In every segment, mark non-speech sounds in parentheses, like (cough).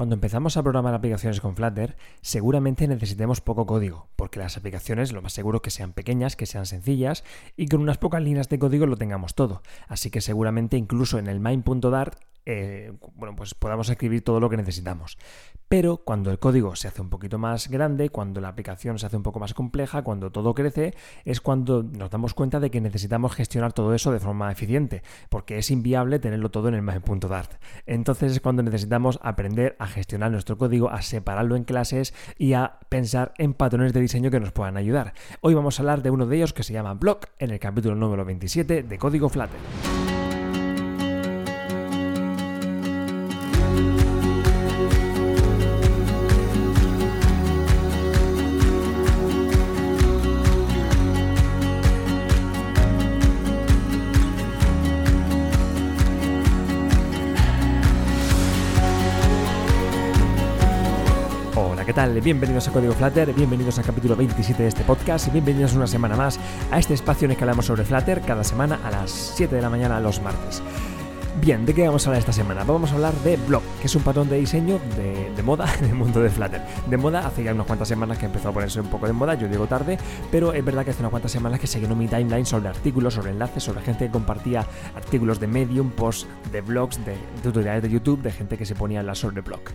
Cuando empezamos a programar aplicaciones con Flutter, seguramente necesitemos poco código, porque las aplicaciones lo más seguro que sean pequeñas, que sean sencillas y con unas pocas líneas de código lo tengamos todo. Así que seguramente incluso en el main.dart eh, bueno, pues podamos escribir todo lo que necesitamos. Pero cuando el código se hace un poquito más grande, cuando la aplicación se hace un poco más compleja, cuando todo crece, es cuando nos damos cuenta de que necesitamos gestionar todo eso de forma eficiente, porque es inviable tenerlo todo en el main.dart. Entonces es cuando necesitamos aprender a gestionar nuestro código, a separarlo en clases y a pensar en patrones de diseño que nos puedan ayudar. Hoy vamos a hablar de uno de ellos que se llama Block en el capítulo número 27 de Código Flutter. Bienvenidos a Código Flutter, bienvenidos al capítulo 27 de este podcast y bienvenidos una semana más a este espacio en el que hablamos sobre Flutter cada semana a las 7 de la mañana los martes. Bien, ¿de qué vamos a hablar esta semana? Vamos a hablar de Block, que es un patrón de diseño de, moda (laughs) en el mundo de Flutter. De moda, hace ya unas cuantas semanas que empezó a ponerse un poco de moda, yo digo tarde, pero es verdad que hace unas cuantas semanas que se llenó mi timeline sobre artículos, sobre enlaces, sobre gente que compartía artículos de Medium, posts de blogs, de, tutoriales de YouTube, de gente que se ponía a hablar sobre Block.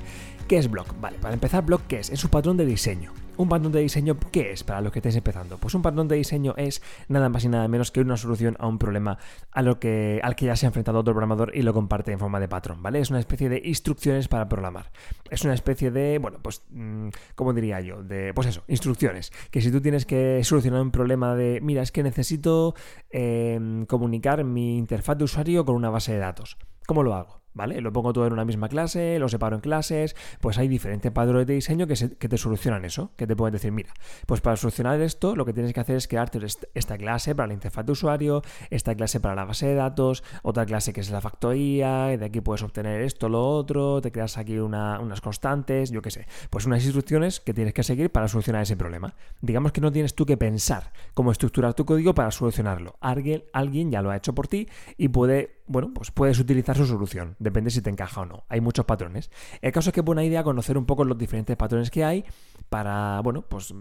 ¿Qué es Block? Vale, para empezar, Block, ¿qué es? Es un patrón de diseño. ¿Un patrón de diseño qué es para los que estéis empezando? Pues un patrón de diseño es nada más y nada menos que una solución a un problema a lo que, al que ya se ha enfrentado otro programador y lo comparte en forma de patrón, ¿vale? Es una especie de instrucciones para programar. Es una especie de, bueno, pues, mm, ¿cómo diría yo? De, pues eso, instrucciones. Que si tú tienes que solucionar un problema de, mira, es que necesito em, comunicar mi interfaz de usuario con una base de datos. ¿Cómo lo hago? ¿Vale? Lo pongo todo en una misma clase, lo separo en clases, pues hay diferentes patrones de diseño que, te solucionan eso, que te pueden decir, mira, pues para solucionar esto lo que tienes que hacer es crearte esta clase para la interfaz de usuario, esta clase para la base de datos, otra clase que es la factoría, de aquí puedes obtener esto, lo otro, te creas aquí unas constantes, yo qué sé, pues unas instrucciones que tienes que seguir para solucionar ese problema. Digamos que no tienes tú que pensar cómo estructurar tu código para solucionarlo. Alguien ya lo ha hecho por ti y puede, bueno, pues puedes utilizar su solución depende si te encaja o no. Hay muchos patrones. El caso es que es buena idea conocer un poco los diferentes patrones que hay para, bueno, pues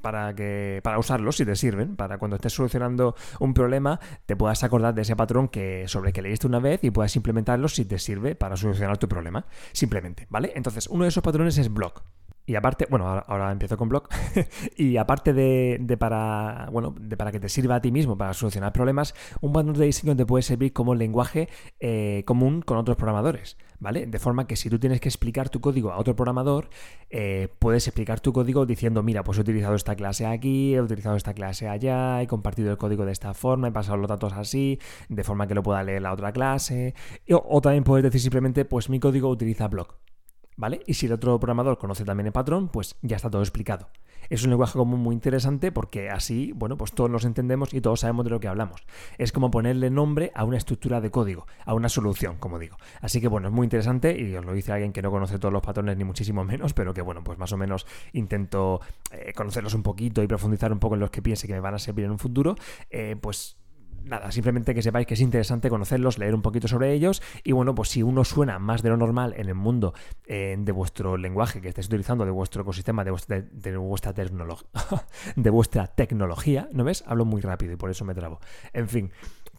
para que para usarlos si te sirven, para cuando estés solucionando un problema te puedas acordar de ese patrón que sobre el que leíste una vez y puedas implementarlo si te sirve para solucionar tu problema, simplemente, ¿vale? Entonces, uno de esos patrones es block. Y aparte, bueno, ahora, empiezo con Block. (laughs) y aparte de, para, bueno, de para que te sirva a ti mismo para solucionar problemas, un patrón de diseño te puede servir como lenguaje eh, común con otros programadores, ¿vale? De forma que si tú tienes que explicar tu código a otro programador, eh, puedes explicar tu código diciendo, mira, pues he utilizado esta clase aquí, he utilizado esta clase allá, he compartido el código de esta forma, he pasado los datos así, de forma que lo pueda leer la otra clase. O, o también puedes decir simplemente, pues mi código utiliza Block. ¿Vale? Y si el otro programador conoce también el patrón, pues ya está todo explicado. Es un lenguaje común muy interesante porque así, bueno, pues todos nos entendemos y todos sabemos de lo que hablamos. Es como ponerle nombre a una estructura de código, a una solución, como digo. Así que bueno, es muy interesante y os lo dice alguien que no conoce todos los patrones ni muchísimo menos, pero que bueno, pues más o menos intento eh, conocerlos un poquito y profundizar un poco en los que piense que me van a servir en un futuro, eh, pues nada, simplemente que sepáis que es interesante conocerlos, leer un poquito sobre ellos y bueno, pues si uno suena más de lo normal en el mundo eh, de vuestro lenguaje que estáis utilizando, de vuestro ecosistema, de vuestra, de, vuestra tecnología, (laughs) de vuestra tecnología, ¿no ves? Hablo muy rápido y por eso me trabo. En fin,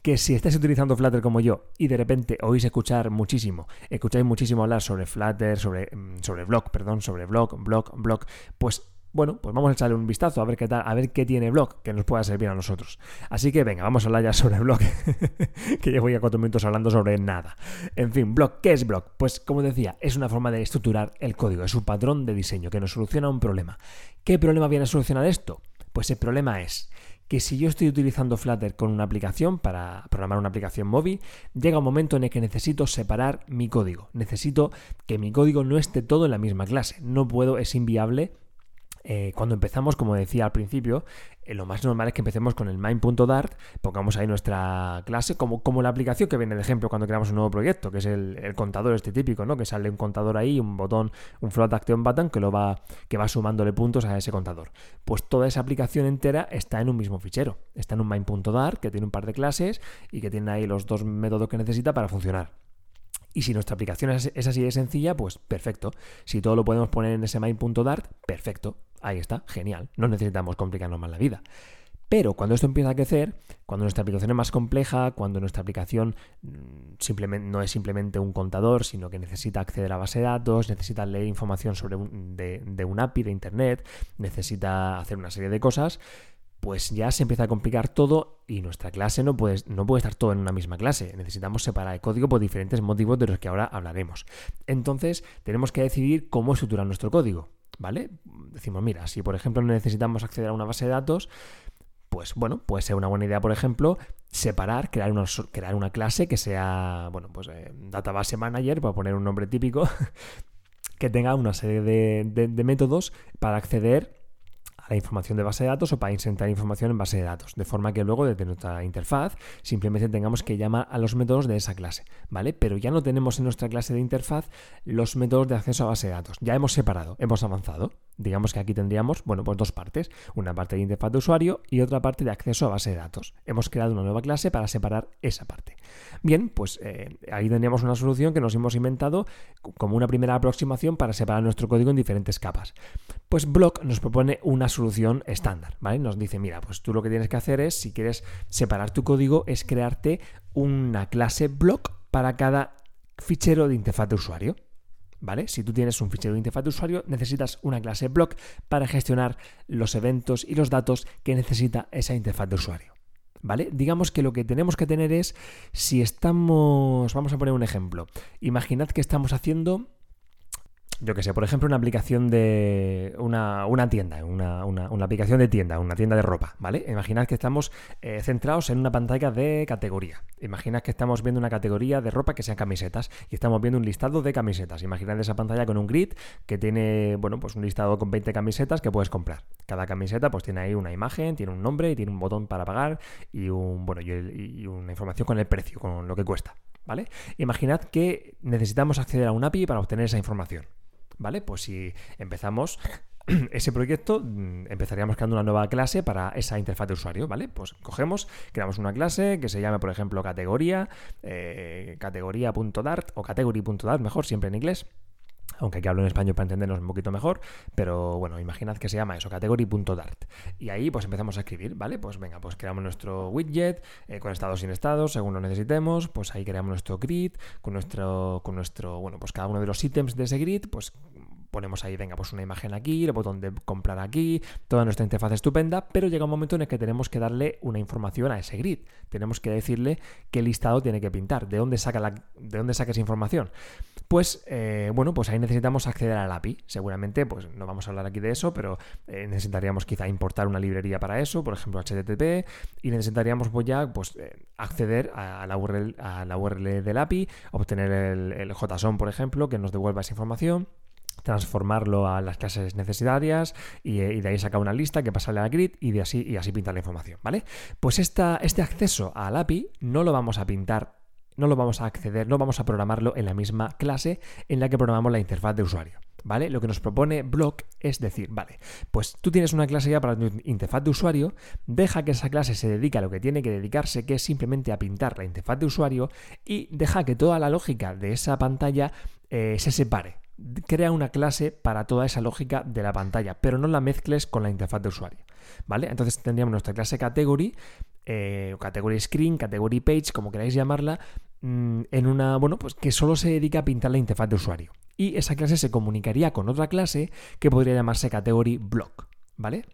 que si estáis utilizando Flutter como yo y de repente oís escuchar muchísimo, escucháis muchísimo hablar sobre Flutter, sobre, mm, sobre Block, perdón, sobre Block, Block, Block, pues bueno, pues vamos a echarle un vistazo a ver qué tal, a ver qué tiene Block que nos pueda servir a nosotros. Así que venga, vamos a hablar ya sobre Block, (laughs) que llevo ya cuatro minutos hablando sobre nada. En fin, Block, ¿qué es Block? Pues como decía, es una forma de estructurar el código, es un patrón de diseño que nos soluciona un problema. ¿Qué problema viene a solucionar esto? Pues el problema es que si yo estoy utilizando Flutter con una aplicación para programar una aplicación móvil, llega un momento en el que necesito separar mi código. Necesito que mi código no esté todo en la misma clase. No puedo, es inviable eh, cuando empezamos, como decía al principio, eh, lo más normal es que empecemos con el main.dart, pongamos ahí nuestra clase, como, como la aplicación que viene de ejemplo cuando creamos un nuevo proyecto, que es el, contador este típico, ¿no? Que sale un contador ahí, un botón, un float action button que lo va, que va sumándole puntos a ese contador. Pues toda esa aplicación entera está en un mismo fichero. Está en un main.dart que tiene un par de clases y que tiene ahí los dos métodos que necesita para funcionar. Y si nuestra aplicación es, así de sencilla, pues perfecto. Si todo lo podemos poner en ese main.dart, perfecto. Ahí está, genial. No necesitamos complicarnos más la vida. Pero cuando esto empieza a crecer, cuando nuestra aplicación es más compleja, cuando nuestra aplicación mm, simplemente, no es simplemente un contador, sino que necesita acceder a base de datos, necesita leer información sobre de, un API de Internet, necesita hacer una serie de cosas, pues ya se empieza a complicar todo y nuestra clase no puede, no puede estar todo en una misma clase. Necesitamos separar el código por diferentes motivos de los que ahora hablaremos. Entonces, tenemos que decidir cómo estructurar nuestro código. ¿Vale? Decimos, mira, si por ejemplo necesitamos acceder a una base de datos, pues bueno, puede ser una buena idea, por ejemplo, separar, crear una, crear una clase que sea, bueno, pues eh, Database Manager, para poner un nombre típico, (laughs) que tenga una serie de métodos para acceder la información de base de datos o para insertar información en base de datos, de forma que luego desde nuestra interfaz simplemente tengamos que llamar a los métodos de esa clase, ¿vale? Pero ya no tenemos en nuestra clase de interfaz los métodos de acceso a base de datos, ya hemos separado, hemos avanzado. Digamos que aquí tendríamos, bueno, pues dos partes, una parte de interfaz de usuario y otra parte de acceso a base de datos. Hemos creado una nueva clase para separar esa parte. Bien, pues eh, ahí tendríamos una solución que nos hemos inventado como una primera aproximación para separar nuestro código en diferentes capas. Pues Block nos propone una solución estándar, ¿vale? Nos dice, mira, pues tú lo que tienes que hacer es, si quieres separar tu código, es crearte una clase block para cada fichero de interfaz de usuario. ¿Vale? Si tú tienes un fichero de interfaz de usuario, necesitas una clase block para gestionar los eventos y los datos que necesita esa interfaz de usuario. ¿Vale? Digamos que lo que tenemos que tener es, si estamos, vamos a poner un ejemplo, imaginad que estamos haciendo yo que sé, por ejemplo, una aplicación de una, tienda, una, aplicación de tienda, una tienda de ropa, ¿vale? Imaginad que estamos eh, centrados en una pantalla de categoría. Imaginad que estamos viendo una categoría de ropa que sean camisetas y estamos viendo un listado de camisetas. Imaginad esa pantalla con un grid que tiene, bueno, pues un listado con 20 camisetas que puedes comprar. Cada camiseta pues tiene ahí una imagen, tiene un nombre y tiene un botón para pagar y un, bueno, y una información con el precio, con lo que cuesta, ¿vale? Imaginad que necesitamos acceder a un API para obtener esa información. ¿Vale? Pues si empezamos (clears throat) ese proyecto, mm, empezaríamos creando una nueva clase para esa interfaz de usuario, ¿vale? Pues cogemos, creamos una clase que se llame, por ejemplo, categoría, eh, categoría.dart o category.dart, mejor, siempre en inglés aunque aquí hablo en español para entendernos un poquito mejor, pero bueno, imaginad que se llama eso, category.dart. Y ahí pues empezamos a escribir, ¿vale? Pues venga, pues creamos nuestro widget eh, con estados sin estados, según lo necesitemos, pues ahí creamos nuestro grid, con nuestro, con nuestro, bueno, pues cada uno de los ítems de ese grid, pues ponemos ahí, venga, pues una imagen aquí, el botón de comprar aquí, toda nuestra interfaz estupenda, pero llega un momento en el que tenemos que darle una información a ese grid. Tenemos que decirle qué listado tiene que pintar, de dónde saca, de dónde saca esa información. Pues eh, bueno, pues ahí necesitamos acceder al API. Seguramente, pues no vamos a hablar aquí de eso, pero eh, necesitaríamos quizá importar una librería para eso, por ejemplo HTTP, y necesitaríamos pues ya pues, eh, acceder a la, URL, a la URL del API, obtener el JSON, por ejemplo, que nos devuelva esa información transformarlo a las clases necesarias y, de ahí sacar una lista que pasarle al grid y de así y así pintar la información, ¿vale? Pues este acceso al API no lo vamos a pintar, no lo vamos a acceder, no vamos a programarlo en la misma clase en la que programamos la interfaz de usuario. ¿Vale? Lo que nos propone Block es decir, vale, pues tú tienes una clase ya para tu interfaz de usuario, deja que esa clase se dedique a lo que tiene que dedicarse, que es simplemente a pintar la interfaz de usuario, y deja que toda la lógica de esa pantalla eh, se separe crea una clase para toda esa lógica de la pantalla, pero no la mezcles con la interfaz de usuario. ¿Vale? Entonces tendríamos nuestra clase category, eh, category screen, category page, como queráis llamarla, mm, en una, bueno, pues que solo se dedica a pintar la interfaz de usuario. Y esa clase se comunicaría con otra clase que podría llamarse category block. ¿Vale?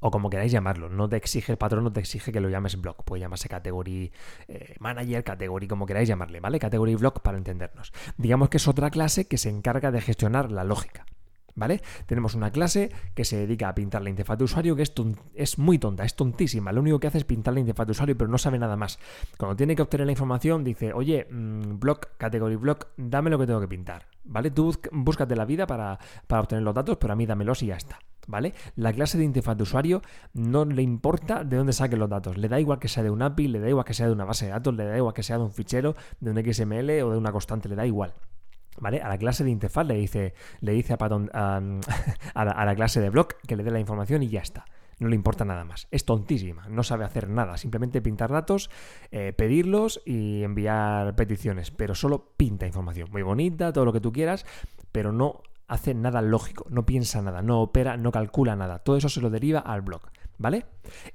O como queráis llamarlo. No te exige, el patrón no te exige que lo llames block. Puede llamarse category eh, manager, category, como queráis llamarle, ¿vale? Category block para entendernos. Digamos que es otra clase que se encarga de gestionar la lógica. ¿Vale? Tenemos una clase que se dedica a pintar la interfaz de usuario que es, es, muy tonta, es tontísima. Lo único que hace es pintar la interfaz de usuario, pero no sabe nada más. Cuando tiene que obtener la información, dice, oye, mm, block, category block, dame lo que tengo que pintar. ¿Vale? Tú búscate la vida para, para obtener los datos, pero a mí dámelos y ya está. ¿Vale? La clase de interfaz de usuario no le importa de dónde saque los datos. Le da igual que sea de un API, le da igual que sea de una base de datos, le da igual que sea de un fichero, de un XML o de una constante, le da igual. ¿Vale? A la clase de interfaz le dice, le dice a, (laughs) a, la, clase de block que le dé la información y ya está. no le importa nada más. Es tontísima, no sabe hacer nada, simplemente pintar datos, eh, pedirlos y enviar peticiones, pero solo pinta información. Muy bonita, todo lo que tú quieras, pero no hace nada lógico, no piensa nada, no opera, no calcula nada. Todo eso se lo deriva al blog. ¿Vale?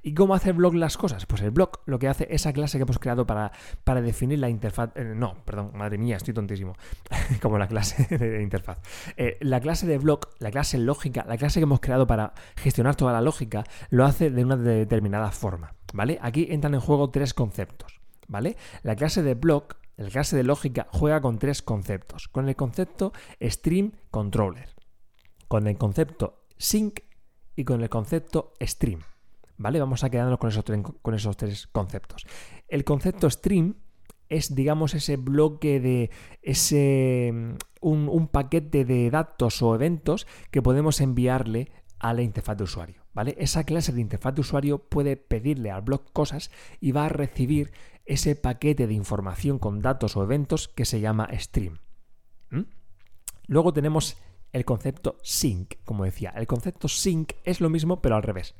¿Y cómo hace el blog las cosas? Pues el blog lo que hace, esa clase que hemos creado para, para definir la interfaz. Eh, no, perdón, madre mía, estoy tontísimo. (laughs) Como la clase (laughs) de interfaz. Eh, la clase de blog, la clase lógica, la clase que hemos creado para gestionar toda la lógica, lo hace de una determinada forma. ¿Vale? Aquí entran en juego tres conceptos. ¿Vale? La clase de blog la clase de lógica juega con tres conceptos. Con el concepto Stream Controller, con el concepto Sync y con el concepto Stream. ¿Vale? Vamos a quedarnos con esos, con esos tres conceptos. El concepto Stream es, digamos, ese bloque de ese un, un, paquete de datos o eventos que podemos enviarle a la interfaz de usuario. ¿Vale? Esa clase de interfaz de usuario puede pedirle al blog cosas y va a recibir ese paquete de información con datos o eventos que se llama stream. ¿Mm? Luego tenemos el concepto sync, como decía. El concepto sync es lo mismo, pero al revés.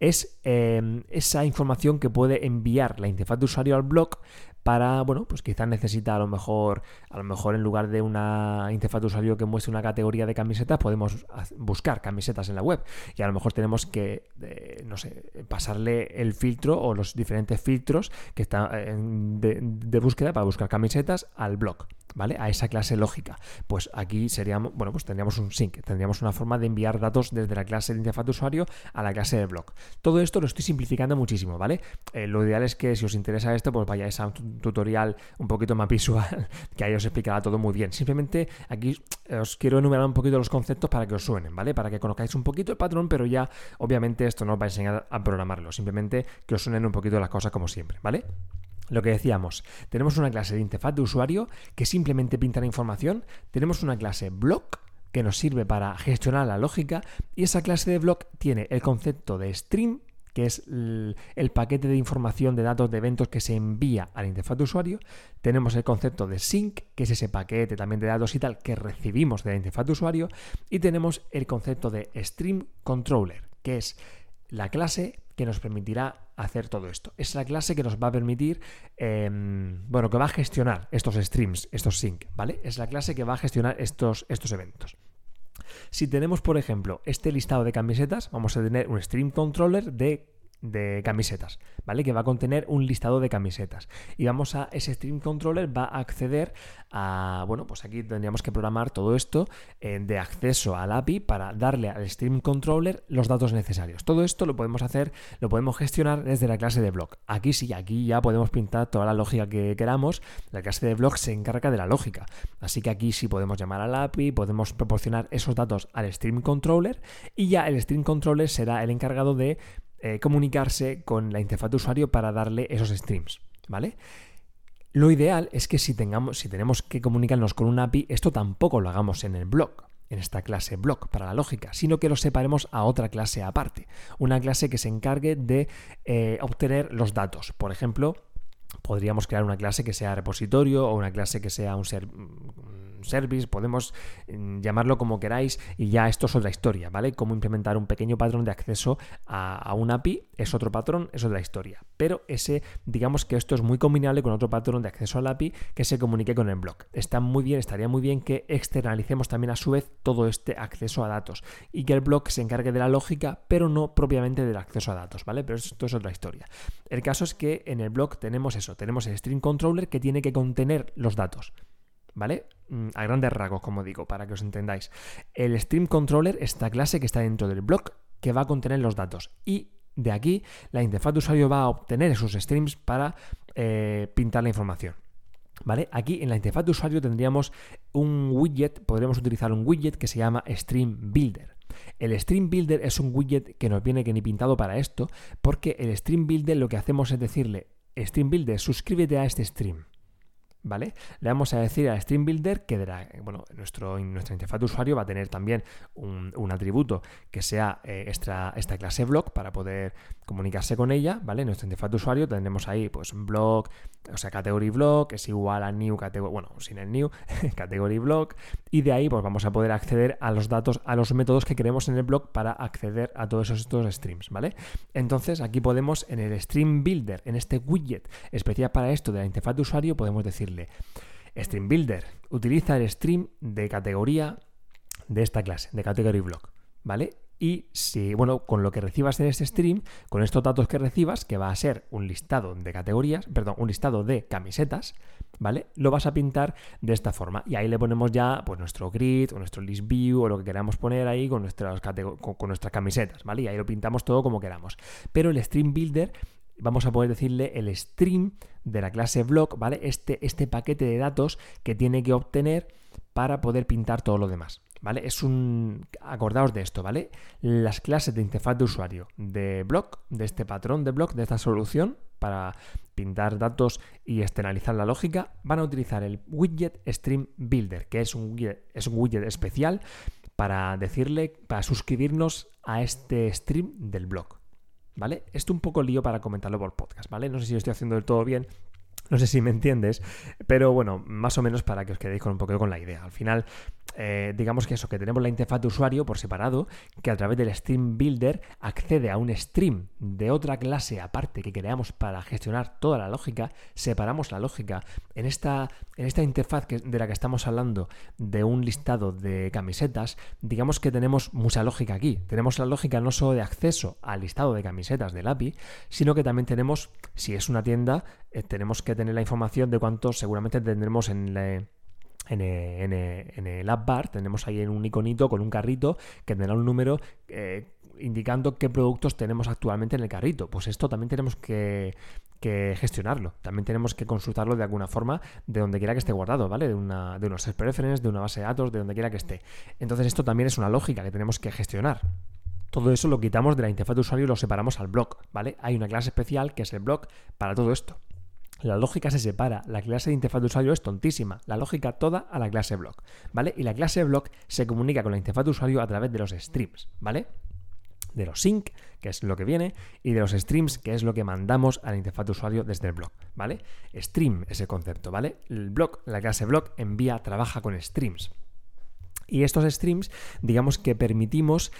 Es em, esa información que puede enviar la interfaz de usuario al blog para, bueno, pues quizás necesita a lo mejor, a lo mejor en lugar de una interfaz de usuario que muestre una categoría de camisetas, podemos buscar camisetas en la web. Y a lo mejor tenemos que, eh, no sé, pasarle el filtro o los diferentes filtros que están de, de búsqueda para buscar camisetas al blog. ¿Vale? A esa clase lógica. Pues aquí seríamos, bueno, pues tendríamos un sync, tendríamos una forma de enviar datos desde la clase de interfaz de usuario a la clase de blog. Todo esto lo estoy simplificando muchísimo, ¿vale? Eh, lo ideal es que si os interesa esto, pues vayáis a un tutorial un poquito más (laughs) visual, que ahí os explicará todo muy bien. Simplemente aquí os quiero enumerar un poquito los conceptos para que os suenen, ¿vale? Para que conozcáis un poquito el patrón, pero ya obviamente esto no os va a enseñar a programarlo, simplemente que os suenen un poquito las cosas como siempre, ¿vale? Lo que decíamos, tenemos una clase de interfaz de usuario que simplemente pinta la información, tenemos una clase block que nos sirve para gestionar la lógica y esa clase de block tiene el concepto de stream que es el, paquete de información de datos de eventos que se envía a la interfaz de usuario. Tenemos el concepto de sync, que es ese paquete también de datos y tal que recibimos de la interfaz de usuario. Y tenemos el concepto de stream controller, que es la clase que nos permitirá hacer todo esto. Es la clase que nos va a permitir, em, bueno, que va a gestionar estos streams, estos sync, ¿vale? Es la clase que va a gestionar estos, estos eventos. Si tenemos, por ejemplo, este listado de camisetas, vamos a tener un stream controller de de camisetas, ¿vale? Que va a contener un listado de camisetas. Y vamos a ese stream controller va a acceder a, bueno, pues aquí tendríamos que programar todo esto eh, de acceso al API para darle al stream controller los datos necesarios. Todo esto lo podemos hacer, lo podemos gestionar desde la clase de blog. Aquí sí, aquí ya podemos pintar toda la lógica que queramos. La clase de blog se encarga de la lógica. Así que aquí sí podemos llamar al API, podemos proporcionar esos datos al stream controller y ya el stream controller será el encargado de eh, comunicarse con la interfaz de usuario para darle esos streams, ¿vale? Lo ideal es que si, tenemos que comunicarnos con un API, esto tampoco lo hagamos en el blog, en esta clase blog para la lógica, sino que lo separemos a otra clase aparte, una clase que se encargue de eh, obtener los datos. Por ejemplo, podríamos crear una clase que sea repositorio o una clase que sea un, ser, service, podemos mm, llamarlo como queráis y ya esto es otra historia, ¿vale? Cómo implementar un pequeño patrón de acceso a, un API es otro patrón, es otra historia. Pero ese, digamos que esto es muy combinable con otro patrón de acceso al API que se comunique con el blog. Está muy bien, estaría muy bien que externalicemos también a su vez todo este acceso a datos y que el blog se encargue de la lógica, pero no propiamente del acceso a datos, ¿vale? Pero esto es otra historia. El caso es que en el blog tenemos tenemos el string controller que tiene que contener los datos. ¿vale? Mm, a grandes rasgos, como digo, para que os entendáis. El Stream Controller, esta clase que está dentro del blog, que va a contener los datos. Y de aquí, la interfaz de usuario va a obtener esos streams para eh, pintar la información. ¿Vale? Aquí en la interfaz de usuario tendríamos un widget, podríamos utilizar un widget que se llama Stream Builder. El Stream Builder es un widget que nos viene que ni pintado para esto, porque el Stream Builder lo que hacemos es decirle, Stream Builder, suscríbete a este stream. ¿Vale? Le vamos a decir a Stream Builder que bueno, nuestro, nuestra interfaz de usuario va a tener también un, atributo que sea eh, esta, esta, clase block para poder comunicarse con ella, ¿vale? Nuestra interfaz de usuario tendremos ahí pues block, o sea, category block es igual a new category, bueno, sin el new, (laughs) category block, y de ahí pues vamos a poder acceder a los datos, a los métodos que queremos en el blog para acceder a todos estos streams, ¿vale? Entonces aquí podemos en el Stream Builder, en este widget especial para esto de la interfaz de usuario, podemos decirle Stream Builder, utiliza el stream de categoría de esta clase, de category block, ¿vale? Y si, bueno, con lo que recibas en este stream, con estos datos que recibas, que va a ser un listado de categorías, perdón, un listado de camisetas, ¿vale? Lo vas a pintar de esta forma. Y ahí le ponemos ya pues nuestro grid o nuestro list view o lo que queramos poner ahí con nuestras, con nuestras camisetas, ¿vale? Y ahí lo pintamos todo como queramos. Pero el stream builder vamos a poder decirle el stream de la clase block, ¿vale? Este, este paquete de datos que tiene que obtener para poder pintar todo lo demás. ¿vale? Es un... Acordaos de esto, ¿vale? Las clases de interfaz de usuario de block, de este patrón de block, de esta solución para pintar datos y externalizar la lógica, van a utilizar el widget Stream Builder, que es un widget, es un widget especial para decirle, para suscribirnos a este stream del blog. ¿Vale? Esto un poco lío para comentarlo por podcast, ¿vale? No sé si lo estoy haciendo del todo bien, no sé si me entiendes, pero bueno, más o menos para que os quedéis con un poco con la idea. Al final, eh, digamos que eso, que tenemos la interfaz de usuario por separado, que a través del Stream Builder accede a un stream de otra clase aparte que creamos para gestionar toda la lógica, separamos la lógica. En esta, en esta interfaz de la que estamos hablando, de un listado de camisetas, digamos que tenemos mucha lógica aquí. Tenemos la lógica no solo de acceso al listado de camisetas del API, sino que también tenemos, si es una tienda, eh, tenemos que tener la información de cuántos seguramente tendremos en, en, el app bar, tenemos ahí un iconito con un carrito que tendrá un número eh, indicando qué productos tenemos actualmente en el carrito. Pues esto también tenemos que, gestionarlo. También tenemos que consultarlo de alguna forma de donde quiera que esté guardado, ¿vale? De, una, de unos preferences, de una base de datos, de donde quiera que esté. Entonces esto también es una lógica que tenemos que gestionar. Todo eso lo quitamos de la interfaz de usuario y lo separamos al blog, ¿vale? Hay una clase especial que es el blog para todo esto. La lógica se separa, la clase de interfaz de usuario es tontísima, la lógica toda a la clase block, ¿vale? Y la clase block se comunica con la interfaz de usuario a través de los streams, ¿vale? De los sync, que es lo que viene, y de los streams, que es lo que mandamos a la interfaz de usuario desde el blog, ¿vale? Stream es el concepto, ¿vale? El blog, la clase block envía, trabaja con streams. Y estos streams, digamos que permitimos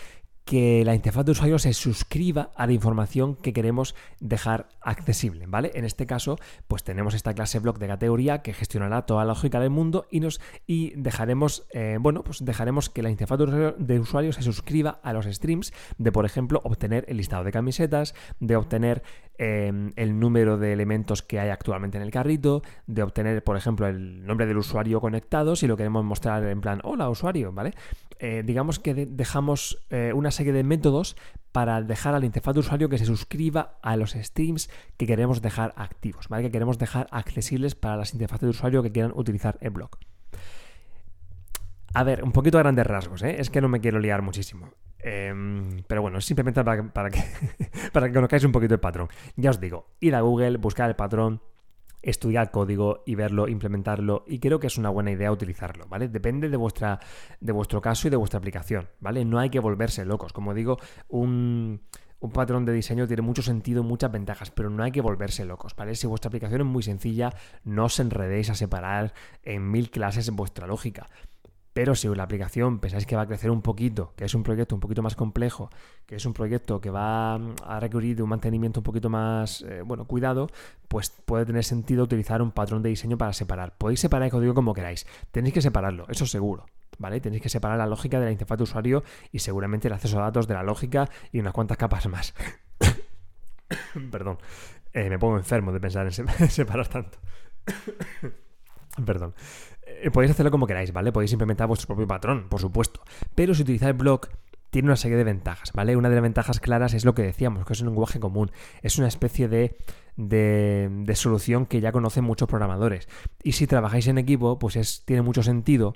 que la interfaz de usuario se suscriba a la información que queremos dejar accesible, ¿vale? En este caso, pues tenemos esta clase block de categoría que gestionará toda la lógica del mundo y nos y dejaremos, eh, bueno, pues dejaremos que la interfaz de usuario, se suscriba a los streams de, por ejemplo, obtener el listado de camisetas, de obtener em, el número de elementos que hay actualmente en el carrito, de obtener, por ejemplo, el nombre del usuario conectado, si lo queremos mostrar en plan, hola usuario, ¿vale? Eh, digamos que dejamos eh, una serie de métodos para dejar a la interfaz de usuario que se suscriba a los streams que queremos dejar activos, ¿vale? Que queremos dejar accesibles para las interfaces de usuario que quieran utilizar el blog. A ver, un poquito a grandes rasgos, ¿eh? es que no me quiero liar muchísimo. Em, pero bueno, simplemente para, que, (laughs) para que conozcáis un poquito el patrón. Ya os digo, ir a Google, buscar el patrón, estudiar código y verlo, implementarlo y creo que es una buena idea utilizarlo, ¿vale? Depende de, vuestra, de vuestro caso y de vuestra aplicación, ¿vale? No hay que volverse locos. Como digo, un, un patrón de diseño tiene mucho sentido, muchas ventajas, pero no hay que volverse locos, ¿vale? Si vuestra aplicación es muy sencilla, no os enredéis a separar en mil clases vuestra lógica. Pero si la aplicación pensáis que va a crecer un poquito, que es un proyecto un poquito más complejo, que es un proyecto que va a requerir de un mantenimiento un poquito más, eh, bueno, cuidado, pues puede tener sentido utilizar un patrón de diseño para separar. Podéis separar el código como queráis, tenéis que separarlo, eso seguro. ¿Vale? Tenéis que separar la lógica de la interfaz de usuario y seguramente el acceso a datos de la lógica y unas cuantas capas más. (coughs) Perdón, eh, me pongo enfermo de pensar en (laughs) separar tanto. (coughs) Perdón. Eh, podéis hacerlo como queráis, ¿vale? Podéis implementar vuestro propio patrón, por supuesto. Pero si utilizáis Block, tiene una serie de ventajas, ¿vale? Una de las ventajas claras es lo que decíamos, que es un lenguaje común. Es una especie de, de, solución que ya conocen muchos programadores. Y si trabajáis en equipo, pues es, tiene mucho sentido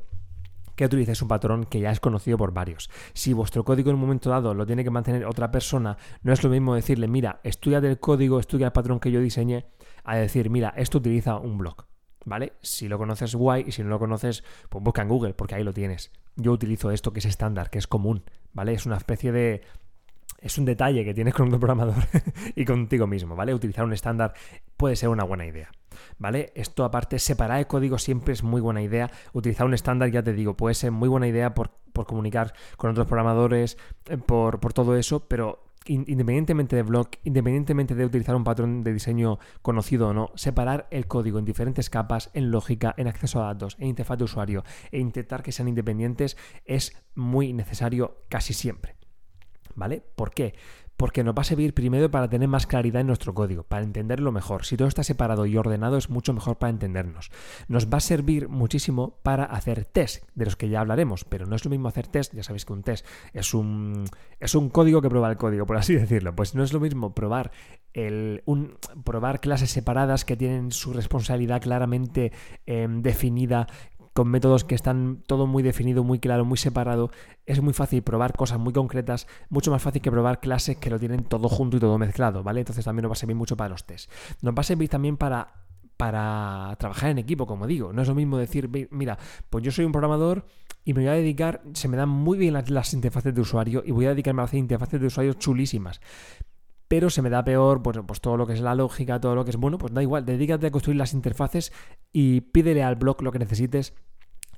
que utilicéis un patrón que ya es conocido por varios. Si vuestro código en un momento dado lo tiene que mantener otra persona, no es lo mismo decirle, mira, estudia del código, estudia el patrón que yo diseñé, a decir, mira, esto utiliza un block. ¿Vale? Si lo conoces, guay, y si no lo conoces, pues busca en Google, porque ahí lo tienes. Yo utilizo esto que es estándar, que es común, ¿vale? Es una especie de es un detalle que tienes con otro (laughs) programador y contigo mismo, ¿vale? Utilizar un estándar puede ser una buena idea, ¿vale? Esto aparte, separar el código siempre es muy buena idea. Utilizar un estándar, ya te digo, puede ser muy buena idea por, comunicar con otros programadores, eh, por, por todo eso, pero independientemente de blog, independientemente de utilizar un patrón de diseño conocido o no, separar el código en diferentes capas, en lógica, en acceso a datos, en interfaz de usuario e intentar que sean independientes es muy necesario casi siempre. ¿vale? ¿Por qué? Porque nos va a servir primero para tener más claridad en nuestro código, para entenderlo mejor. Si todo está separado y ordenado es mucho mejor para entendernos. Nos va a servir muchísimo para hacer test, de los que ya hablaremos, pero no es lo mismo hacer test, ya sabéis que un test es un, es un código que prueba el código, por así (laughs) decirlo. Pues no es lo mismo probar, el, un, probar clases separadas que tienen su responsabilidad claramente em, definida, con métodos que están todo muy definido, muy claro, muy separado. Es muy fácil probar cosas muy concretas, mucho más fácil que probar clases que lo tienen todo junto y todo mezclado, ¿vale? Entonces también nos va a servir mucho para los tests. Nos va a servir también para para trabajar en equipo, como digo. No es lo mismo decir, mira, pues yo soy un programador y me voy a dedicar, se me dan muy bien las, interfaces de usuario y voy a dedicarme a hacer interfaces de usuario chulísimas pero se me da peor pues, pues, todo lo que es la lógica, todo lo que es bueno, pues da igual, dedícate a construir las interfaces y pídele al blog lo que necesites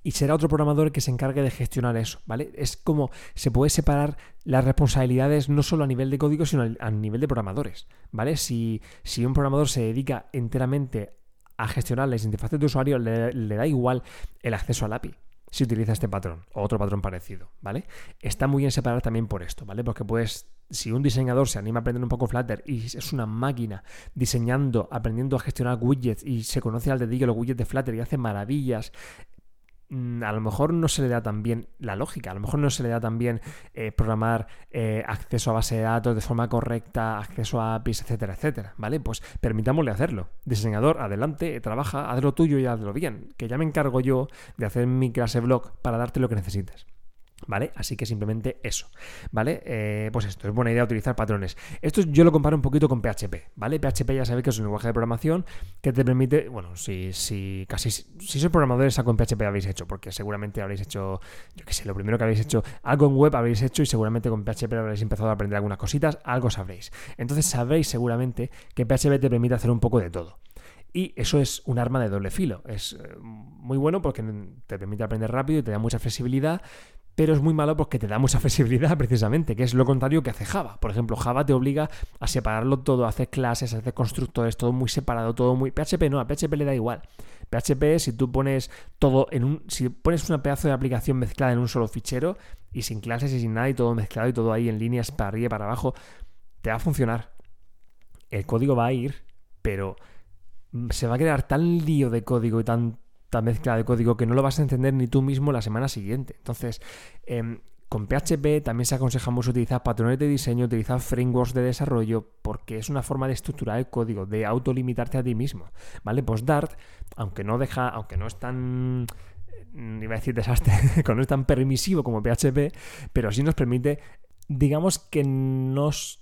y será otro programador que se encargue de gestionar eso, ¿vale? Es como se puede separar las responsabilidades no solo a nivel de código, sino a nivel de programadores, ¿vale? Si, si un programador se dedica enteramente a gestionar las interfaces de usuario, le, le da igual el acceso al API si utiliza este patrón o otro patrón parecido, ¿vale? Está muy bien separar también por esto, ¿vale? Porque puedes, si un diseñador se anima a aprender un poco Flutter y es una máquina diseñando, aprendiendo a gestionar widgets y se conoce al dedillo los widgets de Flutter y hace maravillas a lo mejor no se le da tan bien la lógica, a lo mejor no se le da tan bien eh, programar eh, acceso a base de datos de forma correcta, acceso a APIs, etcétera, etcétera, ¿vale? Pues permitámosle hacerlo. Diseñador, adelante, trabaja, haz lo tuyo y hazlo bien, que ya me encargo yo de hacer mi clase blog para darte lo que necesites. ¿Vale? Así que simplemente eso, ¿vale? Eh, pues esto, es buena idea utilizar patrones. Esto yo lo comparo un poquito con PHP, ¿vale? PHP ya sabéis que es un lenguaje de programación que te permite, bueno, si, si casi, si sois programadores, algo en PHP habéis hecho, porque seguramente habréis hecho, yo qué sé, lo primero que habéis hecho, algo en web habréis hecho y seguramente con PHP habréis empezado a aprender algunas cositas, algo sabréis. Entonces sabréis seguramente que PHP te permite hacer un poco de todo. Y eso es un arma de doble filo. Es eh, muy bueno porque te permite aprender rápido y te da mucha flexibilidad, pero es muy malo porque te da mucha flexibilidad precisamente, que es lo contrario que hace Java. Por ejemplo, Java te obliga a separarlo todo, a hacer clases, a hacer constructores, todo muy separado, todo muy... PHP no, a PHP le da igual. PHP, si tú pones todo en un... Si pones una pedazo de aplicación mezclada en un solo fichero y sin clases y sin nada y todo mezclado y todo ahí en líneas para arriba y para abajo, te va a funcionar. El código va a ir, pero se va a crear tal lío de código y tan mezcla de código que no lo vas a entender ni tú mismo la semana siguiente. Entonces, em, con PHP también se aconsejamos utilizar patrones de diseño, utilizar frameworks de desarrollo, porque es una forma de estructurar el código, de autolimitarte a ti mismo. ¿Vale? Pues Dart, aunque no deja, aunque no es tan mm, iba a decir desastre, (laughs) no es tan permisivo como PHP, pero sí nos permite, digamos que nos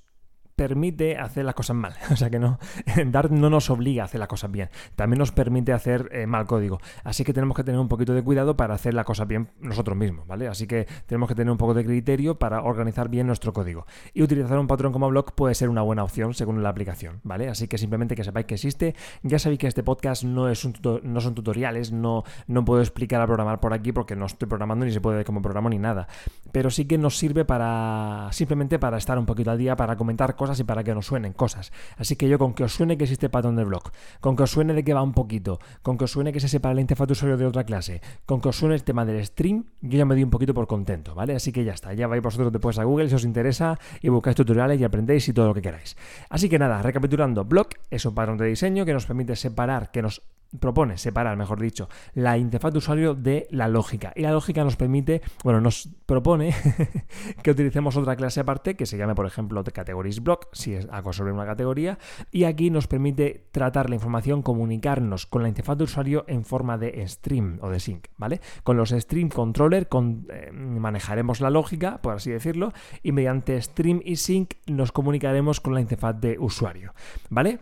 permite hacer las cosas mal. (laughs) O sea que no, Dart no nos obliga a hacer las cosas bien. También nos permite hacer eh, mal código. Así que tenemos que tener un poquito de cuidado para hacer las cosas bien nosotros mismos, ¿vale? Así que tenemos que tener un poco de criterio para organizar bien nuestro código. Y utilizar un patrón como blog puede ser una buena opción según la aplicación, ¿vale? Así que simplemente que sepáis que existe. Ya sabéis que este podcast no, es un no son tutoriales, no, no puedo explicar a programar por aquí porque no estoy programando ni se puede ver cómo programo ni nada. Pero sí que nos sirve para simplemente para estar un poquito al día, para comentar cosas y para que nos suenen cosas. Así que yo con que os suene que existe patrón de blog, con que os suene de que va un poquito, con que os suene que se separa la interfaz de usuario de otra clase, con que os suene el tema del stream, yo ya me di un poquito por contento, ¿vale? Así que ya está, ya vais vosotros después a Google si os interesa y buscáis tutoriales y aprendéis y todo lo que queráis. Así que nada, recapitulando, blog es un patrón de diseño que nos permite separar, que nos propone separar, mejor dicho, la interfaz de usuario de la lógica. Y la lógica nos permite, bueno, nos propone (laughs) que utilicemos otra clase aparte que se llame, por ejemplo, categories block, si es algo sobre una categoría. Y aquí nos permite tratar la información, comunicarnos con la interfaz de usuario en forma de stream o de sync, ¿vale? Con los stream controller con, eh, manejaremos la lógica, por así decirlo, y mediante stream y sync nos comunicaremos con la interfaz de usuario, ¿vale?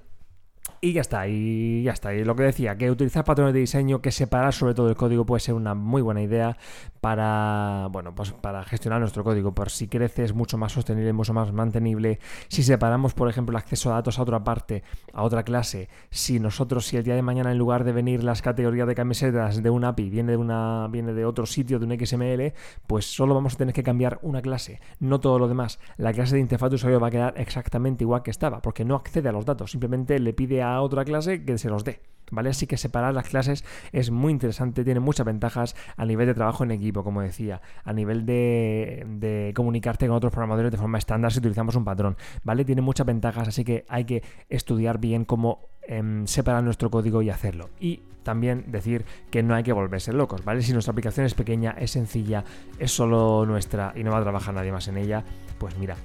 Y ya está, y ya está. Y lo que decía, que utilizar patrones de diseño, que separar sobre todo el código puede ser una muy buena idea para, bueno, pues para gestionar nuestro código. Por si crece es mucho más sostenible, mucho más mantenible. Si separamos, por ejemplo, el acceso a datos a otra parte, a otra clase, si nosotros, si el día de mañana en lugar de venir las categorías de camisetas de un API viene de una, viene de otro sitio, de un XML, pues solo vamos a tener que cambiar una clase, no todo lo demás. La clase de interfaz de usuario va a quedar exactamente igual que estaba, porque no accede a los datos, simplemente le pide a otra clase que se los dé. ¿Vale? Así que separar las clases es muy interesante, tiene muchas ventajas a nivel de trabajo en equipo, como decía, a nivel de, comunicarte con otros programadores de forma estándar si utilizamos un patrón, ¿vale? Tiene muchas ventajas, así que hay que estudiar bien cómo em, separar nuestro código y hacerlo. Y también decir que no hay que volverse locos, ¿vale? Si nuestra aplicación es pequeña, es sencilla, es solo nuestra y no va a trabajar nadie más en ella, pues mira,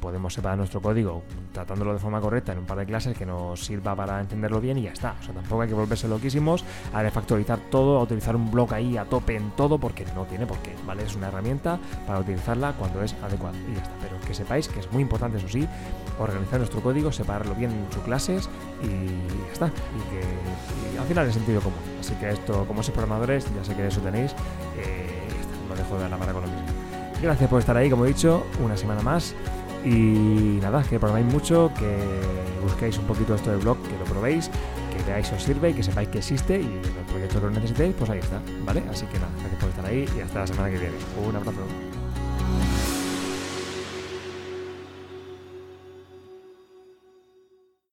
podemos separar nuestro código tratándolo de forma correcta en un par de clases que nos sirva para entenderlo bien y ya está. O sea, tampoco hay que volverse loquísimos a refactorizar todo, a utilizar un blog ahí a tope en todo, porque no tiene por qué, ¿vale? Es una herramienta para utilizarla cuando es adecuado y ya está. Pero que sepáis que es muy importante, eso sí, organizar nuestro código, separarlo bien en sus clases y ya está. Y que al final es sentido común. Así que esto, como sois programadores, ya sé que eso tenéis, eh, lo dejo de la mano con lo mismo. Gracias por estar ahí, como he dicho, una semana más. Y nada, que probéis mucho, que busquéis un poquito esto de blog, que lo probéis, que veáis os sirve y que sepáis que existe y el proyecto que lo necesitéis, pues ahí está, ¿vale? Así que nada, gracias por estar ahí y hasta la semana que viene. Un abrazo.